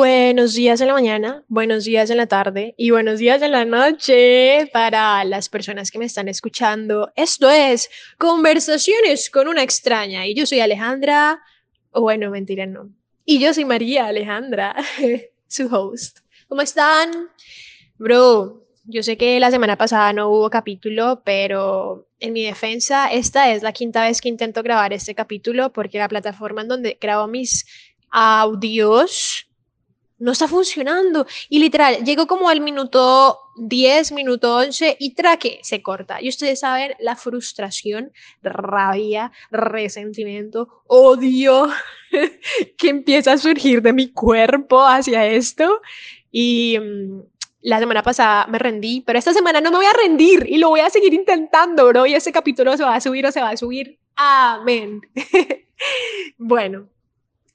Buenos días en la mañana, buenos días en la tarde y buenos días en la noche para las personas que me están escuchando. Esto es Conversaciones con una extraña y yo soy Alejandra, bueno, mentira, no. Y yo soy María Alejandra, su host. ¿Cómo están? Bro, yo sé que la semana pasada no hubo capítulo, pero en mi defensa, esta es la quinta vez que intento grabar este capítulo porque la plataforma en donde grabo mis audios no está funcionando. Y literal, llego como al minuto 10, minuto 11 y traque, se corta. Y ustedes saben la frustración, rabia, resentimiento, odio que empieza a surgir de mi cuerpo hacia esto. Y mm, la semana pasada me rendí, pero esta semana no me voy a rendir y lo voy a seguir intentando, bro. Y ese capítulo se va a subir o se va a subir. Amén. bueno,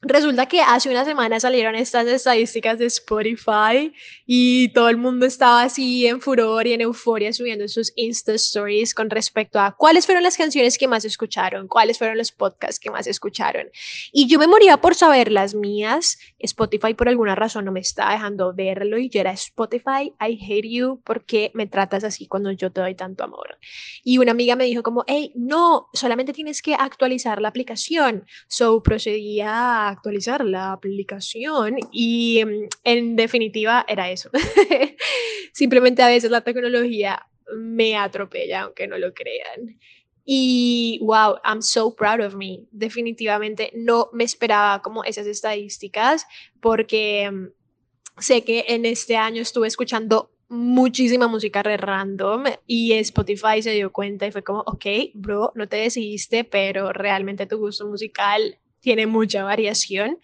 Resulta que hace una semana salieron estas estadísticas de Spotify y todo el mundo estaba así en furor y en euforia subiendo sus Insta Stories con respecto a cuáles fueron las canciones que más escucharon, cuáles fueron los podcasts que más escucharon. Y yo me moría por saber las mías. Spotify por alguna razón no me está dejando verlo y yo era Spotify, I hate you porque me tratas así cuando yo te doy tanto amor. Y una amiga me dijo como, hey, no, solamente tienes que actualizar la aplicación. So procedía a actualizar la aplicación y mm, en definitiva era eso. Simplemente a veces la tecnología me atropella, aunque no lo crean. Y wow, I'm so proud of me. Definitivamente no me esperaba como esas estadísticas porque mm, sé que en este año estuve escuchando muchísima música random y Spotify se dio cuenta y fue como, ok, bro, no te decidiste, pero realmente tu gusto musical tiene mucha variación.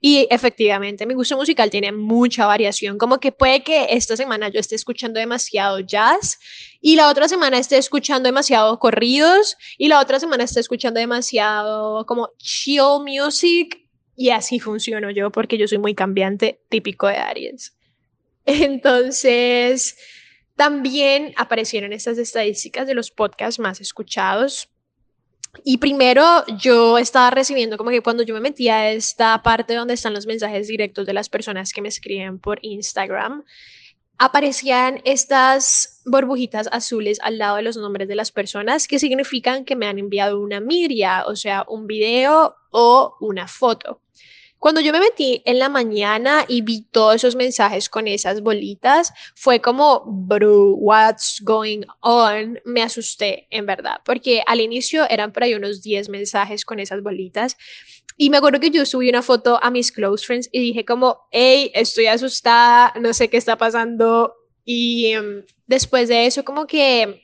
Y efectivamente, mi gusto musical tiene mucha variación. Como que puede que esta semana yo esté escuchando demasiado jazz y la otra semana esté escuchando demasiado corridos y la otra semana esté escuchando demasiado como chill music. Y así funciono yo porque yo soy muy cambiante, típico de Aries. Entonces, también aparecieron estas estadísticas de los podcasts más escuchados y primero yo estaba recibiendo como que cuando yo me metía a esta parte donde están los mensajes directos de las personas que me escriben por Instagram, aparecían estas burbujitas azules al lado de los nombres de las personas que significan que me han enviado una miria, o sea, un video o una foto. Cuando yo me metí en la mañana y vi todos esos mensajes con esas bolitas, fue como, bro, what's going on? Me asusté, en verdad, porque al inicio eran por ahí unos 10 mensajes con esas bolitas. Y me acuerdo que yo subí una foto a mis close friends y dije como, hey, estoy asustada, no sé qué está pasando. Y em, después de eso, como que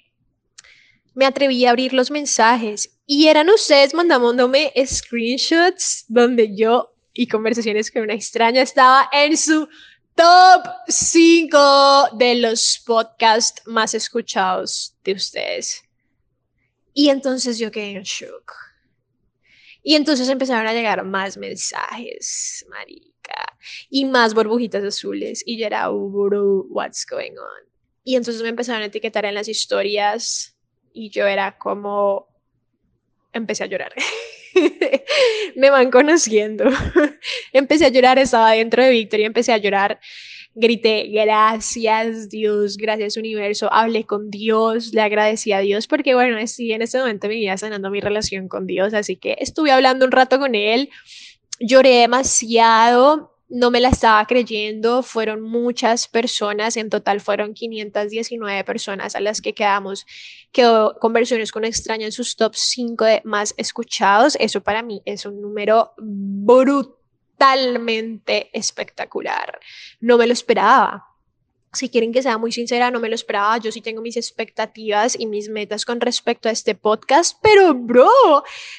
me atreví a abrir los mensajes y eran ustedes mandándome screenshots donde yo y conversaciones con una extraña estaba en su top 5 de los podcasts más escuchados de ustedes. Y entonces yo quedé en shock. Y entonces empezaron a llegar más mensajes, marica, y más burbujitas azules. Y yo era, what's going on? Y entonces me empezaron a etiquetar en las historias y yo era como, empecé a llorar. me van conociendo. empecé a llorar, estaba dentro de Victoria, empecé a llorar. Grité, gracias Dios, gracias universo, hablé con Dios, le agradecí a Dios porque bueno, estoy en este momento mi vida sanando mi relación con Dios, así que estuve hablando un rato con Él, lloré demasiado, no me la estaba creyendo, fueron muchas personas, en total fueron 519 personas a las que quedamos, quedó conversiones con extraña en sus top 5 de más escuchados, eso para mí es un número brutalmente espectacular, no me lo esperaba si quieren que sea muy sincera, no me lo esperaba. Yo sí tengo mis expectativas y mis metas con respecto a este podcast, pero bro,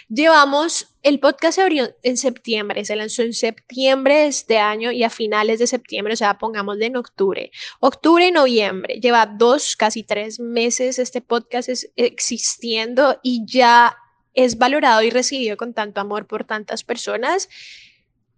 llevamos, el podcast se abrió en septiembre, se lanzó en septiembre de este año y a finales de septiembre, o sea, pongamos en octubre, octubre y noviembre, lleva dos, casi tres meses este podcast es, existiendo y ya es valorado y recibido con tanto amor por tantas personas.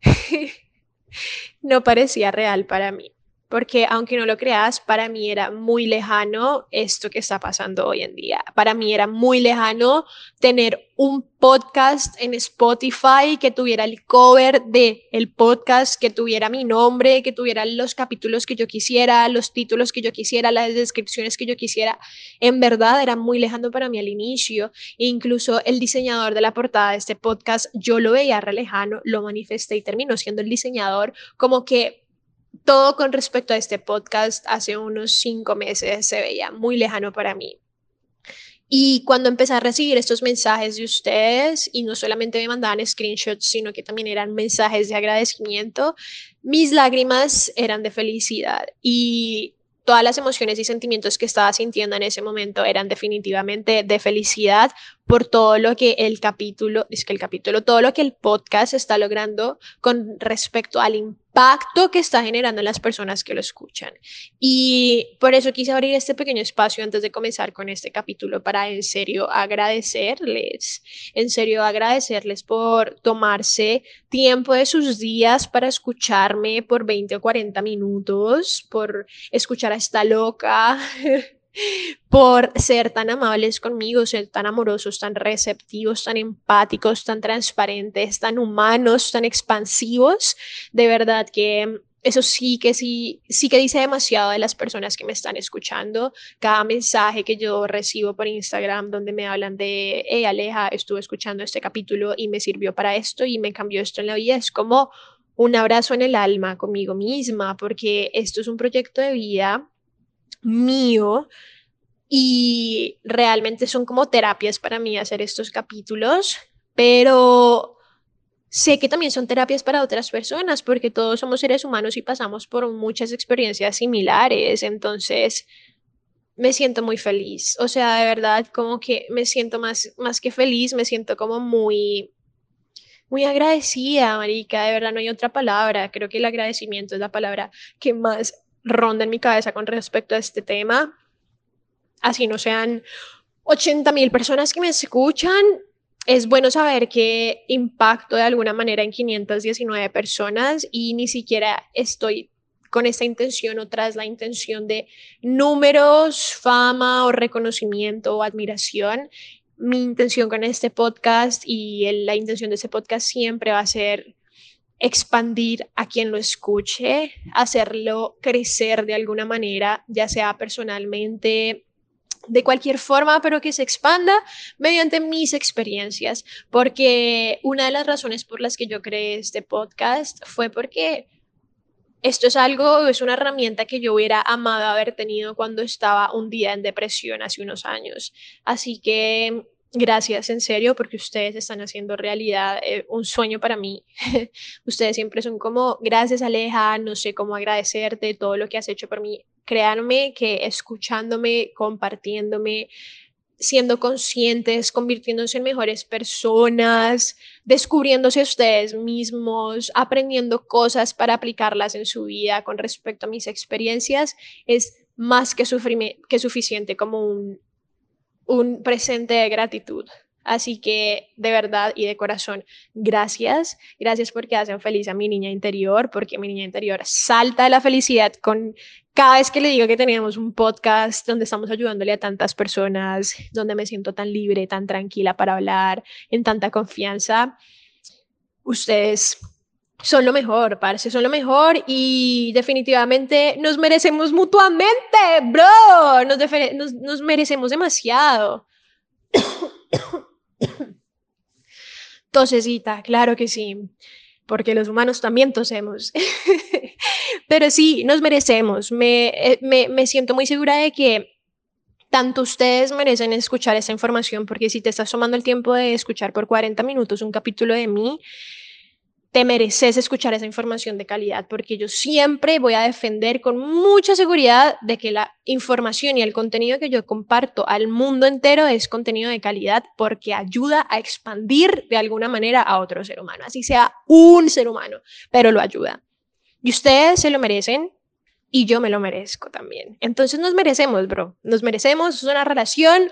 no parecía real para mí porque aunque no lo creas, para mí era muy lejano esto que está pasando hoy en día. Para mí era muy lejano tener un podcast en Spotify que tuviera el cover de el podcast, que tuviera mi nombre, que tuviera los capítulos que yo quisiera, los títulos que yo quisiera, las descripciones que yo quisiera. En verdad era muy lejano para mí al inicio. Incluso el diseñador de la portada de este podcast, yo lo veía re lejano, lo manifesté y terminó siendo el diseñador como que todo con respecto a este podcast hace unos cinco meses se veía muy lejano para mí. Y cuando empecé a recibir estos mensajes de ustedes, y no solamente me mandaban screenshots, sino que también eran mensajes de agradecimiento, mis lágrimas eran de felicidad. Y todas las emociones y sentimientos que estaba sintiendo en ese momento eran definitivamente de felicidad por todo lo que el capítulo, es que el capítulo, todo lo que el podcast está logrando con respecto al impacto que está generando en las personas que lo escuchan. Y por eso quise abrir este pequeño espacio antes de comenzar con este capítulo para en serio agradecerles, en serio agradecerles por tomarse tiempo de sus días para escucharme por 20 o 40 minutos, por escuchar a esta loca. por ser tan amables conmigo, ser tan amorosos, tan receptivos, tan empáticos, tan transparentes, tan humanos, tan expansivos. De verdad que eso sí que sí, sí que dice demasiado de las personas que me están escuchando. Cada mensaje que yo recibo por Instagram donde me hablan de, hey Aleja, estuve escuchando este capítulo y me sirvió para esto y me cambió esto en la vida, es como un abrazo en el alma conmigo misma, porque esto es un proyecto de vida mío y realmente son como terapias para mí hacer estos capítulos, pero sé que también son terapias para otras personas porque todos somos seres humanos y pasamos por muchas experiencias similares, entonces me siento muy feliz, o sea, de verdad como que me siento más, más que feliz, me siento como muy muy agradecida, marica, de verdad no hay otra palabra, creo que el agradecimiento es la palabra que más ronda en mi cabeza con respecto a este tema. Así no sean 80 mil personas que me escuchan, es bueno saber que impacto de alguna manera en 519 personas y ni siquiera estoy con esta intención o tras la intención de números, fama o reconocimiento o admiración. Mi intención con este podcast y la intención de este podcast siempre va a ser expandir a quien lo escuche, hacerlo crecer de alguna manera, ya sea personalmente, de cualquier forma, pero que se expanda mediante mis experiencias, porque una de las razones por las que yo creé este podcast fue porque esto es algo, es una herramienta que yo hubiera amado haber tenido cuando estaba un día en depresión hace unos años. Así que Gracias, en serio, porque ustedes están haciendo realidad eh, un sueño para mí. ustedes siempre son como, gracias Aleja, no sé cómo agradecerte todo lo que has hecho por mí. Créanme que escuchándome, compartiéndome, siendo conscientes, convirtiéndose en mejores personas, descubriéndose ustedes mismos, aprendiendo cosas para aplicarlas en su vida con respecto a mis experiencias, es más que, que suficiente como un un presente de gratitud. Así que de verdad y de corazón, gracias. Gracias porque hacen feliz a mi niña interior, porque mi niña interior salta de la felicidad con cada vez que le digo que tenemos un podcast donde estamos ayudándole a tantas personas, donde me siento tan libre, tan tranquila para hablar, en tanta confianza. Ustedes son lo mejor, parce, son lo mejor y definitivamente nos merecemos mutuamente, bro, nos, nos, merecemos demasiado. Tosecita, claro que sí, porque los humanos también tosemos. Pero sí, nos merecemos. Me, eh, me, me siento muy segura de que tanto ustedes merecen escuchar esa información, porque si te estás tomando el tiempo de escuchar por 40 minutos un capítulo de mí, te mereces escuchar esa información de calidad, porque yo siempre voy a defender con mucha seguridad de que la información y el contenido que yo comparto al mundo entero es contenido de calidad porque ayuda a expandir de alguna manera a otro ser humano, así sea un ser humano, pero lo ayuda. Y ustedes se lo merecen y yo me lo merezco también. Entonces nos merecemos, bro, nos merecemos, es una relación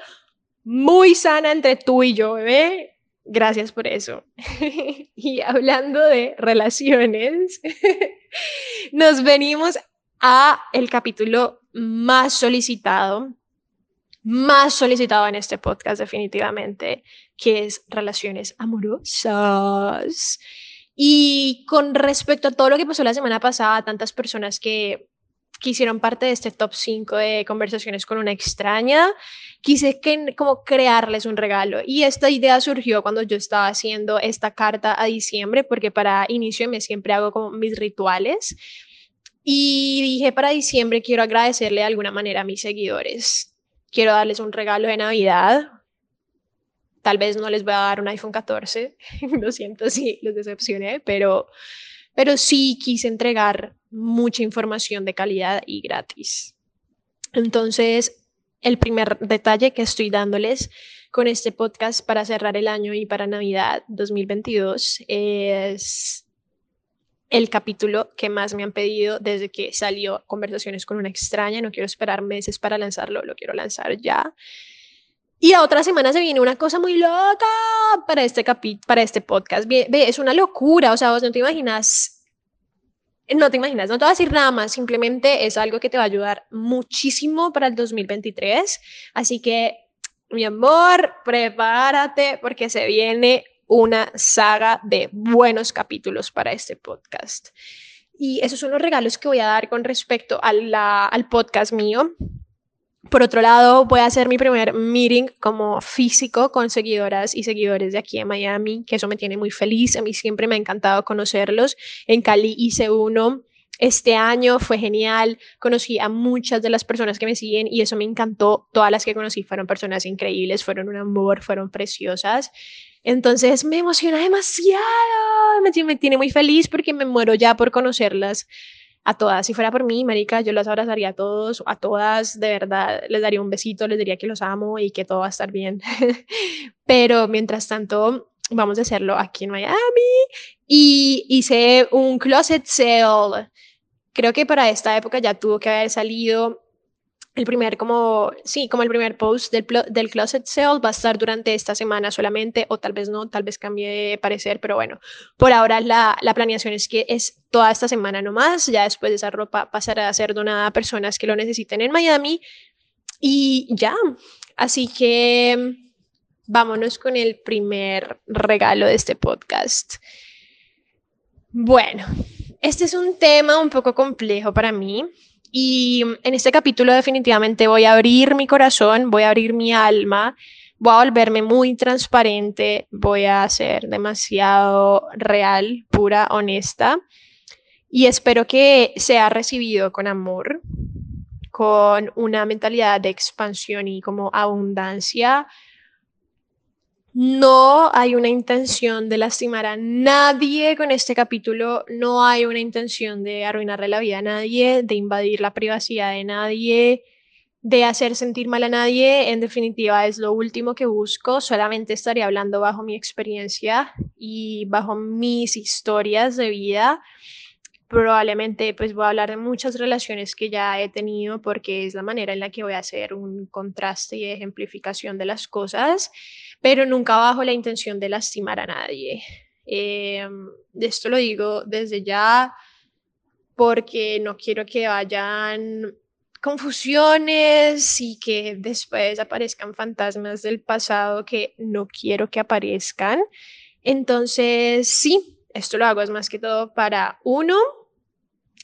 muy sana entre tú y yo, bebé. Gracias por eso. y hablando de relaciones, nos venimos a el capítulo más solicitado, más solicitado en este podcast definitivamente, que es relaciones amorosas. Y con respecto a todo lo que pasó la semana pasada, tantas personas que, que hicieron parte de este top 5 de conversaciones con una extraña, quise que, como crearles un regalo. Y esta idea surgió cuando yo estaba haciendo esta carta a diciembre, porque para inicio me siempre hago como mis rituales. Y dije, para diciembre quiero agradecerle de alguna manera a mis seguidores. Quiero darles un regalo de Navidad, Tal vez no les voy a dar un iPhone 14, lo siento si los decepcioné, pero, pero sí quise entregar mucha información de calidad y gratis. Entonces, el primer detalle que estoy dándoles con este podcast para cerrar el año y para Navidad 2022 es el capítulo que más me han pedido desde que salió Conversaciones con una extraña. No quiero esperar meses para lanzarlo, lo quiero lanzar ya. Y a otra semana se viene una cosa muy loca para este para este podcast. Es una locura, o sea, vos no te imaginas, no te imaginas, no te voy a decir nada más, simplemente es algo que te va a ayudar muchísimo para el 2023. Así que, mi amor, prepárate porque se viene una saga de buenos capítulos para este podcast. Y esos son los regalos que voy a dar con respecto al podcast mío. Por otro lado, voy a hacer mi primer meeting como físico con seguidoras y seguidores de aquí en Miami, que eso me tiene muy feliz. A mí siempre me ha encantado conocerlos. En Cali hice uno. Este año fue genial, conocí a muchas de las personas que me siguen y eso me encantó. Todas las que conocí fueron personas increíbles, fueron un amor, fueron preciosas. Entonces me emociona demasiado, me, me tiene muy feliz porque me muero ya por conocerlas a todas. Si fuera por mí, Marica, yo las abrazaría a todos, a todas, de verdad, les daría un besito, les diría que los amo y que todo va a estar bien. Pero mientras tanto, vamos a hacerlo aquí en Miami. Y hice un closet sale. Creo que para esta época ya tuvo que haber salido el primer, como, sí, como el primer post del, del closet sale va a estar durante esta semana solamente, o tal vez no, tal vez cambie de parecer, pero bueno, por ahora la, la planeación es que es toda esta semana nomás, ya después de esa ropa pasará a ser donada a personas que lo necesiten en Miami, y ya, así que vámonos con el primer regalo de este podcast. Bueno, este es un tema un poco complejo para mí y en este capítulo definitivamente voy a abrir mi corazón, voy a abrir mi alma, voy a volverme muy transparente, voy a ser demasiado real, pura, honesta. Y espero que sea recibido con amor, con una mentalidad de expansión y como abundancia, no hay una intención de lastimar a nadie con este capítulo, no hay una intención de arruinarle la vida a nadie, de invadir la privacidad de nadie, de hacer sentir mal a nadie. En definitiva, es lo último que busco. Solamente estaré hablando bajo mi experiencia y bajo mis historias de vida. Probablemente pues voy a hablar de muchas relaciones que ya he tenido porque es la manera en la que voy a hacer un contraste y ejemplificación de las cosas pero nunca bajo la intención de lastimar a nadie. Eh, esto lo digo desde ya porque no quiero que vayan confusiones y que después aparezcan fantasmas del pasado que no quiero que aparezcan. Entonces, sí, esto lo hago es más que todo para uno,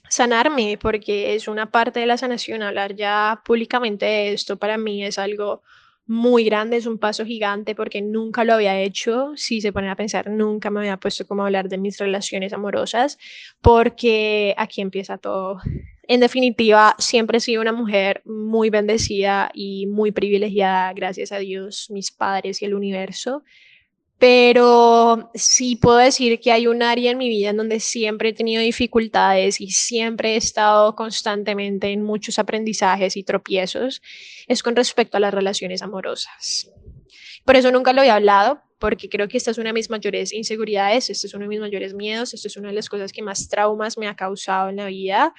sanarme, porque es una parte de la sanación. Hablar ya públicamente de esto para mí es algo muy grande, es un paso gigante porque nunca lo había hecho, si se ponen a pensar, nunca me había puesto como a hablar de mis relaciones amorosas, porque aquí empieza todo. En definitiva, siempre he sido una mujer muy bendecida y muy privilegiada, gracias a Dios, mis padres y el universo pero sí puedo decir que hay un área en mi vida en donde siempre he tenido dificultades y siempre he estado constantemente en muchos aprendizajes y tropiezos, es con respecto a las relaciones amorosas. Por eso nunca lo he hablado, porque creo que esta es una de mis mayores inseguridades, este es uno de mis mayores miedos, esto es una de las cosas que más traumas me ha causado en la vida.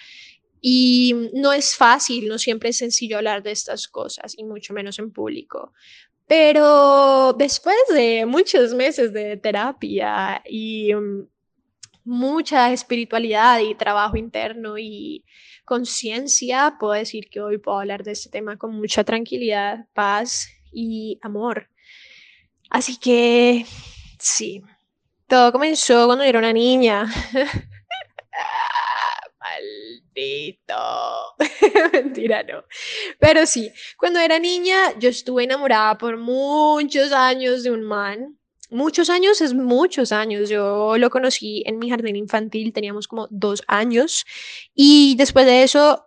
Y no es fácil, no siempre es sencillo hablar de estas cosas, y mucho menos en público. Pero después de muchos meses de terapia y mm, mucha espiritualidad y trabajo interno y conciencia, puedo decir que hoy puedo hablar de este tema con mucha tranquilidad, paz y amor. Así que sí, todo comenzó cuando era una niña. Maldito. Mentira, no. Pero sí, cuando era niña yo estuve enamorada por muchos años de un man muchos años es muchos años. Yo lo conocí en mi jardín infantil, teníamos como dos años y después de eso,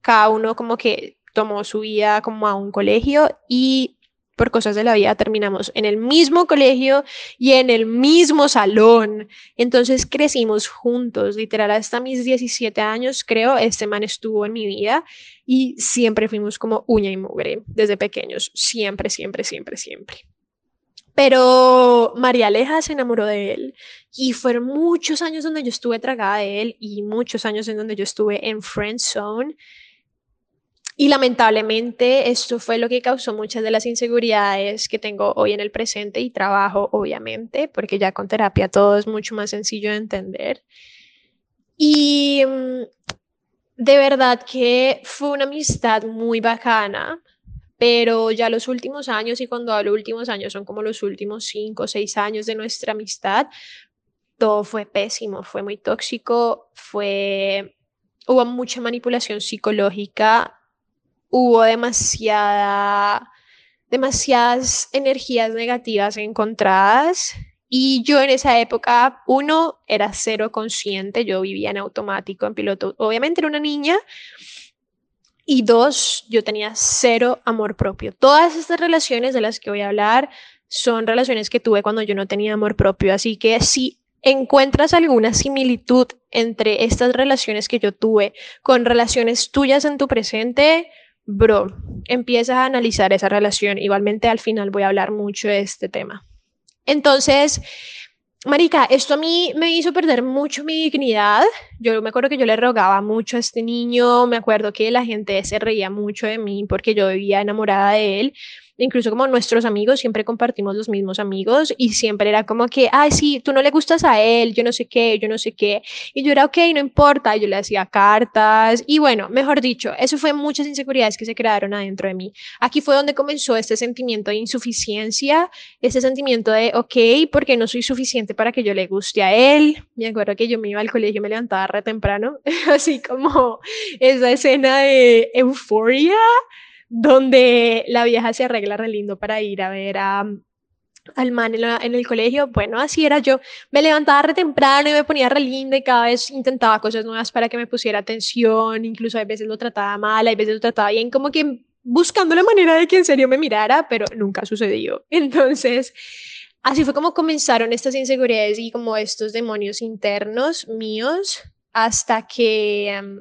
cada uno como que tomó su vida como a un colegio y por cosas de la vida terminamos en el mismo colegio y en el mismo salón. Entonces crecimos juntos, literal, hasta mis 17 años creo, este man estuvo en mi vida y siempre fuimos como uña y mugre desde pequeños, siempre, siempre, siempre, siempre. Pero María Aleja se enamoró de él y fueron muchos años donde yo estuve tragada de él y muchos años en donde yo estuve en friend zone. Y lamentablemente esto fue lo que causó muchas de las inseguridades que tengo hoy en el presente y trabajo, obviamente, porque ya con terapia todo es mucho más sencillo de entender. Y mm, de verdad que fue una amistad muy bacana pero ya los últimos años, y cuando hablo últimos años son como los últimos cinco o seis años de nuestra amistad, todo fue pésimo, fue muy tóxico, fue, hubo mucha manipulación psicológica, hubo demasiada, demasiadas energías negativas encontradas. Y yo en esa época, uno, era cero consciente, yo vivía en automático, en piloto. Obviamente era una niña, y dos, yo tenía cero amor propio. Todas estas relaciones de las que voy a hablar son relaciones que tuve cuando yo no tenía amor propio. Así que si encuentras alguna similitud entre estas relaciones que yo tuve con relaciones tuyas en tu presente, bro, empieza a analizar esa relación. Igualmente al final voy a hablar mucho de este tema. Entonces, Marica, esto a mí me hizo perder mucho mi dignidad. Yo me acuerdo que yo le rogaba mucho a este niño, me acuerdo que la gente se reía mucho de mí porque yo vivía enamorada de él incluso como nuestros amigos, siempre compartimos los mismos amigos y siempre era como que, ay, sí, tú no le gustas a él, yo no sé qué, yo no sé qué. Y yo era, ok, no importa, yo le hacía cartas y bueno, mejor dicho, eso fue muchas inseguridades que se crearon adentro de mí. Aquí fue donde comenzó este sentimiento de insuficiencia, este sentimiento de, ok, porque no soy suficiente para que yo le guste a él. Me acuerdo que yo me iba al colegio, me levantaba re temprano, así como esa escena de euforia donde la vieja se arregla re lindo para ir a ver a, al man en, el colegio. Bueno, así era yo. Me levantaba re temprano y me ponía re linda y cada vez intentaba cosas nuevas para que me pusiera atención. Incluso a veces lo trataba mal, a veces lo trataba bien, como que buscando la manera de que en serio me mirara, pero nunca sucedió. Entonces, así fue como comenzaron estas inseguridades y como estos demonios internos míos hasta que em,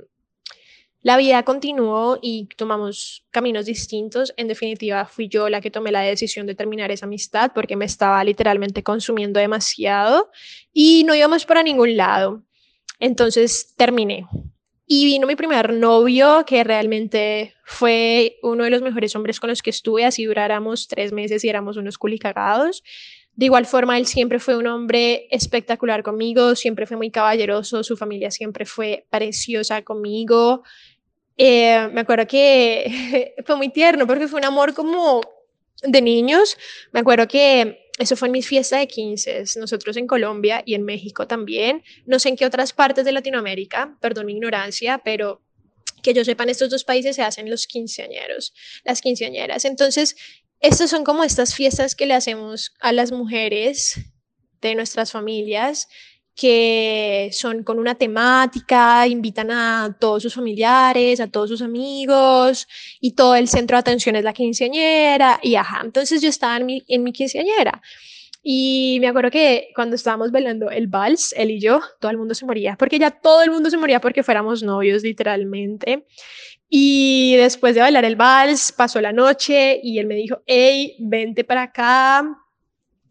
la vida continuó y tomamos caminos distintos. En definitiva, fui yo la que tomé la decisión de terminar esa amistad porque me estaba literalmente consumiendo demasiado y no íbamos para ningún lado. Entonces terminé. Y vino mi primer novio, que realmente fue uno de los mejores hombres con los que estuve, así duráramos tres meses y éramos unos culicagados. De igual forma, él siempre fue un hombre espectacular conmigo, siempre fue muy caballeroso, su familia siempre fue preciosa conmigo. Eh, me acuerdo que fue muy tierno porque fue un amor como de niños. Me acuerdo que eso fue en mis fiestas de 15, nosotros en Colombia y en México también. No sé en qué otras partes de Latinoamérica, perdón mi ignorancia, pero que yo sepa, en estos dos países se hacen los quinceañeros, las quinceañeras. Entonces, estas son como estas fiestas que le hacemos a las mujeres de nuestras familias que son con una temática, invitan a todos sus familiares, a todos sus amigos y todo el centro de atención es la quinceañera y ajá, entonces yo estaba en mi, en mi quinceañera y me acuerdo que cuando estábamos bailando el vals, él y yo, todo el mundo se moría, porque ya todo el mundo se moría porque fuéramos novios literalmente. Y después de bailar el vals, pasó la noche y él me dijo, hey, vente para acá,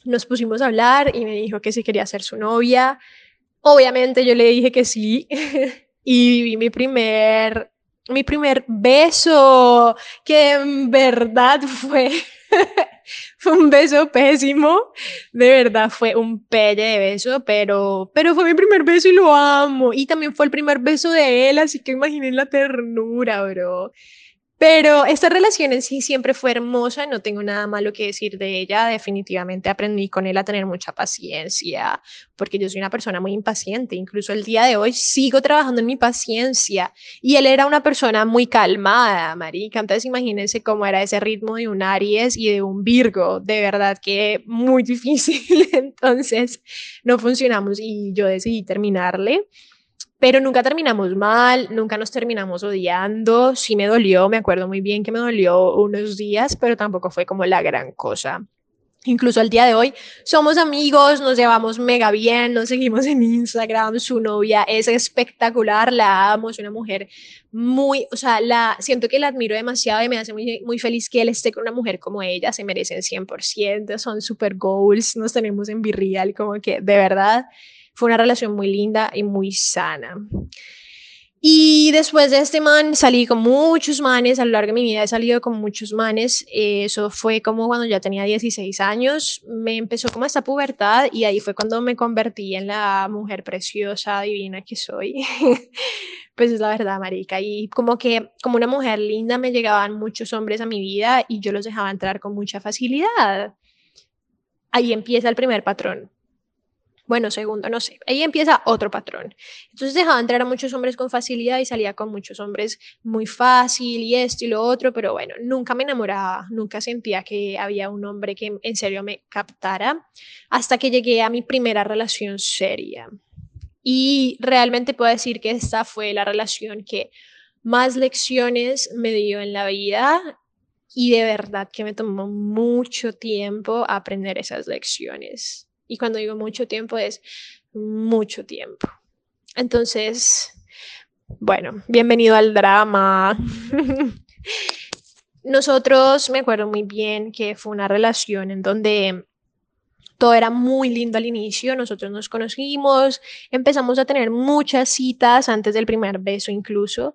nos pusimos a hablar y me dijo que si quería ser su novia. Obviamente yo le dije que sí y viví mi primer, mi primer beso, que en verdad fue fue un beso pésimo, de verdad fue un pelle de beso, pero, pero fue mi primer beso y lo amo. Y también fue el primer beso de él, así que imaginen la ternura, bro. Pero esta relación en sí siempre fue hermosa, no tengo nada malo que decir de ella, definitivamente aprendí con él a tener mucha paciencia, porque yo soy una persona muy impaciente, incluso el día de hoy sigo trabajando en mi paciencia y él era una persona muy calmada, marica, entonces imagínense cómo era ese ritmo de un Aries y de un Virgo, de verdad que muy difícil, entonces no funcionamos y yo decidí terminarle pero nunca terminamos mal, nunca nos terminamos odiando, sí me dolió, me acuerdo muy bien que me dolió unos días, pero tampoco fue como la gran cosa. Incluso al día de hoy somos amigos, nos llevamos mega bien, nos seguimos en Instagram, su novia es espectacular, la amo, es una mujer muy, o sea, la, siento que la admiro demasiado y me hace muy, muy feliz que él esté con una mujer como ella, se merecen 100%, son super goals, nos tenemos en virreal, como que de verdad fue una relación muy linda y muy sana. Y después de este man salí con muchos manes, a lo largo de mi vida he salido con muchos manes, eso fue como cuando ya tenía 16 años, me empezó como esta pubertad y ahí fue cuando me convertí en la mujer preciosa, divina que soy. pues es la verdad, marica, y como que como una mujer linda me llegaban muchos hombres a mi vida y yo los dejaba entrar con mucha facilidad. Ahí empieza el primer patrón bueno, segundo, no sé. Ahí empieza otro patrón. Entonces dejaba entrar a muchos hombres con facilidad y salía con muchos hombres muy fácil y esto y lo otro, pero bueno, nunca me enamoraba, nunca sentía que había un hombre que en serio me captara hasta que llegué a mi primera relación seria. Y realmente puedo decir que esta fue la relación que más lecciones me dio en la vida y de verdad que me tomó mucho tiempo aprender esas lecciones. Y cuando digo mucho tiempo es mucho tiempo. Entonces, bueno, bienvenido al drama. Nosotros, me acuerdo muy bien que fue una relación en donde todo era muy lindo al inicio, nosotros nos conocimos, empezamos a tener muchas citas antes del primer beso incluso,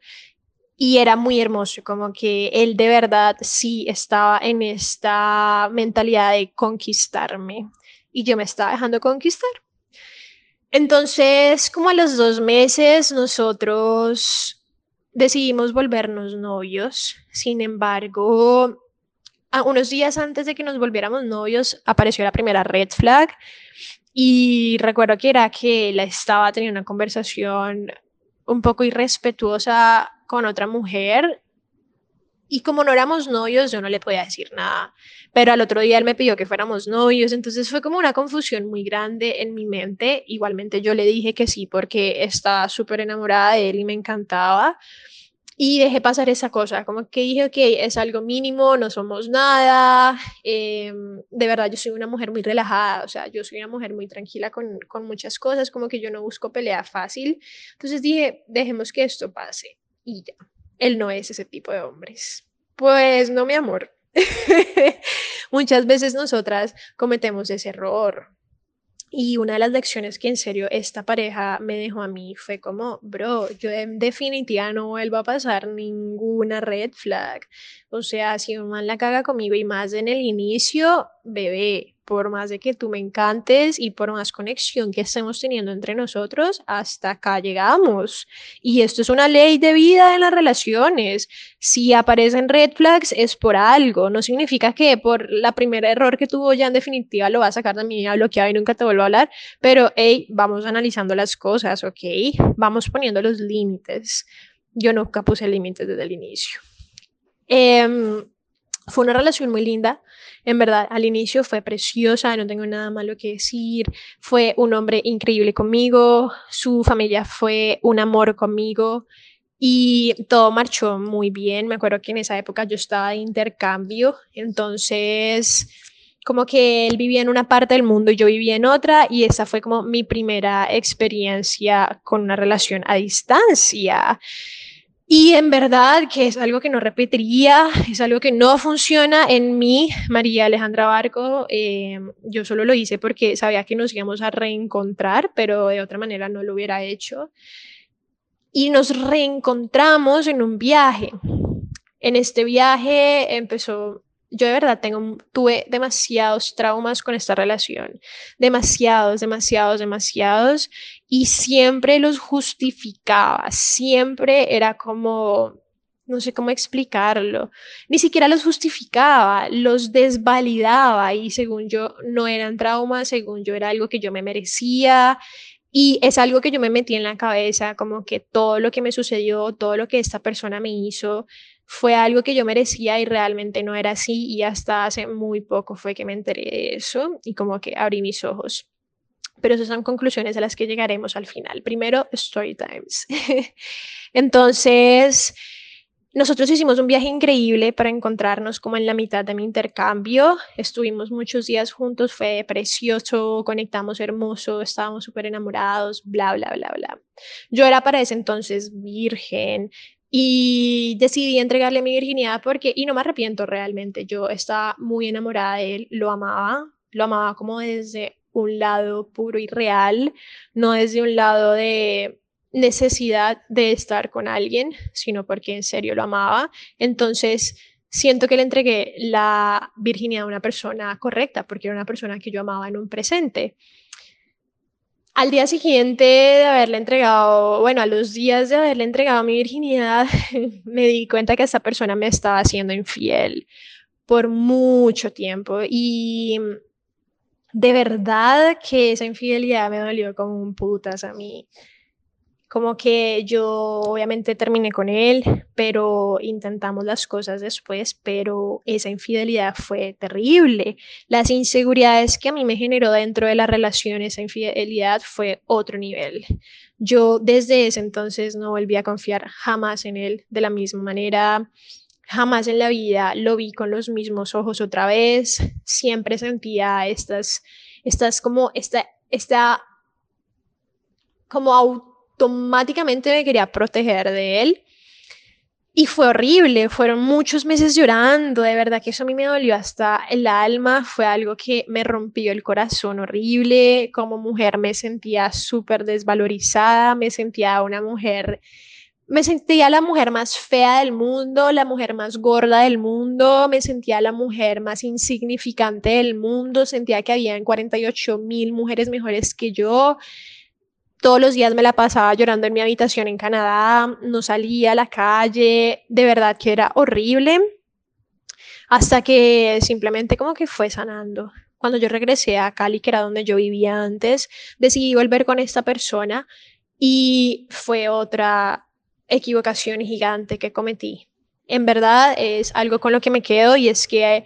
y era muy hermoso, como que él de verdad sí estaba en esta mentalidad de conquistarme y yo me estaba dejando conquistar. Entonces, como a los dos meses, nosotros decidimos volvernos novios. Sin embargo, a unos días antes de que nos volviéramos novios, apareció la primera red flag. Y recuerdo que era que él estaba teniendo una conversación un poco irrespetuosa con otra mujer y como no éramos novios, yo no le podía decir nada. Pero al otro día él me pidió que fuéramos novios, entonces fue como una confusión muy grande en mi mente. Igualmente yo le dije que sí porque estaba súper enamorada de él y me encantaba. Y dejé pasar esa cosa, como que dije, ok, es algo mínimo, no somos nada. Em, de verdad, yo soy una mujer muy relajada, o sea, yo soy una mujer muy tranquila con, con muchas cosas, como que yo no busco pelea fácil. Entonces dije, dejemos que esto pase y ya él no es ese tipo de hombres. Pues no, mi amor. Muchas veces nosotras cometemos ese error. Y una de las lecciones que en serio esta pareja me dejó a mí fue como, bro, yo en definitiva no vuelvo a pasar ninguna red flag. O sea, si un man la caga conmigo y más en el inicio, bebé, por más de que tú me encantes y por más conexión que estemos teniendo entre nosotros, hasta acá llegamos. Y esto es una ley de vida en las relaciones. Si aparecen red flags es por algo. No significa que por la primera error que tuvo ya en definitiva lo va a sacar de mi vida bloqueado y nunca te vuelvo a hablar. Pero, hey, vamos analizando las cosas, ¿ok? Vamos poniendo los límites. Yo nunca puse límites desde el inicio. Em, fue una relación muy linda en verdad, al inicio fue preciosa, no tengo nada malo que decir. Fue un hombre increíble conmigo, su familia fue un amor conmigo y todo marchó muy bien. Me acuerdo que en esa época yo estaba de intercambio, entonces como que él vivía en una parte del mundo y yo vivía en otra y esa fue como mi primera experiencia con una relación a distancia. Y en verdad que es algo que no repetiría, es algo que no funciona en mí, María Alejandra Barco. Eh, yo solo lo hice porque sabía que nos íbamos a reencontrar, pero de otra manera no lo hubiera hecho. Y nos reencontramos en un viaje. En este viaje empezó yo de verdad tengo, tuve demasiados traumas con esta relación, demasiados, demasiados, demasiados, y siempre los justificaba, siempre era como, no sé cómo explicarlo, ni siquiera los justificaba, los desvalidaba. Y según yo no eran traumas, según yo era algo que yo me merecía. Y es algo que yo me metí en la cabeza, como que todo lo que me sucedió, todo lo que esta persona me hizo, fue algo que yo merecía y realmente no era así y hasta hace muy poco fue que me enteré de eso y como que abrí mis ojos. Pero esas son conclusiones a las que llegaremos al final. Primero, story times. Entonces, nosotros hicimos un viaje increíble para encontrarnos como en la mitad de mi intercambio. Estuvimos muchos días juntos, fue precioso, conectamos hermoso, estábamos súper enamorados, bla, bla, bla, bla. Yo era para ese entonces virgen, y decidí entregarle mi virginidad porque, y no me arrepiento realmente, yo estaba muy enamorada de él, lo amaba, lo amaba como desde un lado puro y real, no desde un lado de necesidad de estar con alguien, sino porque en serio lo amaba. Entonces, siento que le entregué la virginidad a una persona correcta, porque era una persona que yo amaba en un presente. Al día siguiente de haberle entregado, bueno, a los días de haberle entregado mi virginidad, me di cuenta que esa persona me estaba haciendo infiel por mucho tiempo y de verdad que esa infidelidad me dolió como un putas a mí como que yo obviamente terminé con él, pero intentamos las cosas después, pero esa infidelidad fue terrible. Las inseguridades que a mí me generó dentro de la relación, esa infidelidad fue otro nivel. Yo desde ese entonces no volví a confiar jamás en él de la misma manera. Jamás en la vida lo vi con los mismos ojos otra vez. Siempre sentía estas, estas como, esta, esta, como automáticamente me quería proteger de él. Y fue horrible, fueron muchos meses llorando, de verdad que eso a mí me dolió hasta el alma, fue algo que me rompió el corazón horrible, como mujer me sentía súper desvalorizada, me sentía una mujer, me sentía la mujer más fea del mundo, la mujer más gorda del mundo, me sentía la mujer más insignificante del mundo, sentía que habían 48 mil mujeres mejores que yo, todos los días me la pasaba llorando en mi habitación en Canadá, no salía a la calle, de verdad que era horrible, hasta que simplemente como que fue sanando. Cuando yo regresé a Cali, que era donde yo vivía antes, decidí volver con esta persona y fue otra equivocación gigante que cometí. En verdad es algo con lo que me quedo y es que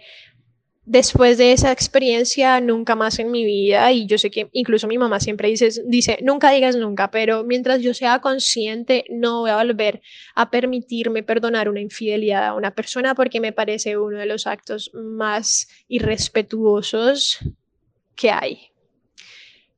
después de esa experiencia, nunca más en mi vida, y yo sé que incluso mi mamá siempre dice, dice, nunca digas nunca, pero mientras yo sea consciente, no voy a volver a permitirme perdonar una infidelidad a una persona porque me parece uno de los actos más irrespetuosos que hay.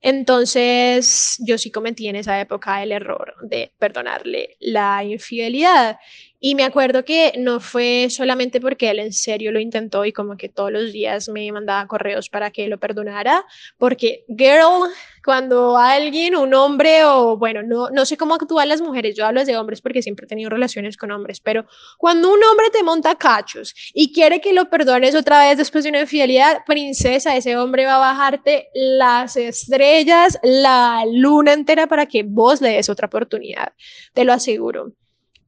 Entonces, yo sí cometí en esa época el error de perdonarle la infidelidad. Y me acuerdo que no fue solamente porque él en serio lo intentó y como que todos los días me mandaba correos para que lo perdonara, porque, girl, cuando alguien, un hombre o bueno, no, no sé cómo actúan las mujeres, yo hablo de hombres porque siempre he tenido relaciones con hombres, pero cuando un hombre te monta cachos y quiere que lo perdones otra vez después de una infidelidad, princesa, ese hombre va a bajarte las estrellas, la luna entera para que vos le des otra oportunidad, te lo aseguro.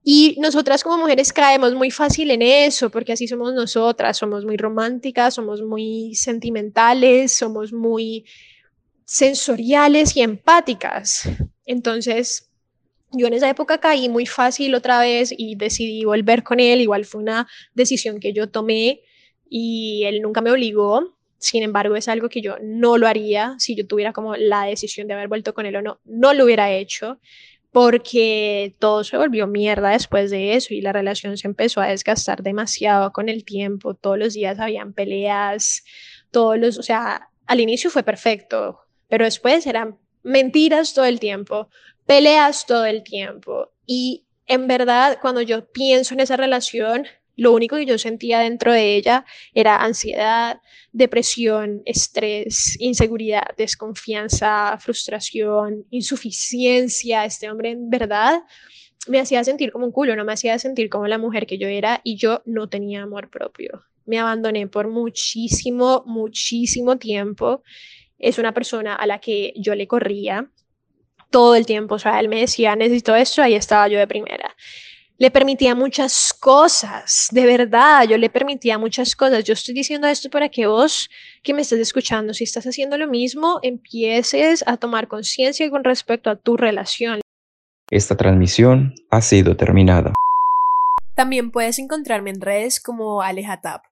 Y nosotras como mujeres caemos muy fácil en eso, porque así somos nosotras, somos muy románticas, somos muy sentimentales, somos muy sensoriales y empáticas. Entonces, yo en esa época caí muy fácil otra vez y decidí volver con él. Igual fue una decisión que yo tomé y él nunca me obligó. Sin embargo, es algo que yo no lo haría si yo tuviera como la decisión de haber vuelto con él o no. No lo hubiera hecho porque todo se volvió mierda después de eso y la relación se empezó a desgastar demasiado con el tiempo, todos los días habían peleas, todos los, o sea, al inicio fue perfecto, pero después eran mentiras todo el tiempo, peleas todo el tiempo. Y en verdad cuando yo pienso en esa relación, lo único que yo sentía dentro de ella era ansiedad, depresión, estrés, inseguridad, desconfianza, frustración, insuficiencia. Este hombre en verdad me hacía sentir como un culo, no me hacía sentir como la mujer que yo era y yo no tenía amor propio. me abandoné por muchísimo, muchísimo tiempo. Es una persona a la que yo le corría todo el tiempo, o sea, él me decía, necesito esto, ahí estaba yo de primera. Le permitía muchas cosas, de verdad, yo le permitía muchas cosas. Yo estoy diciendo esto para que vos que me estés escuchando, si estás haciendo lo mismo, empieces a tomar conciencia con respecto a tu relación. Esta transmisión ha sido terminada. También puedes encontrarme en redes como Alejatap.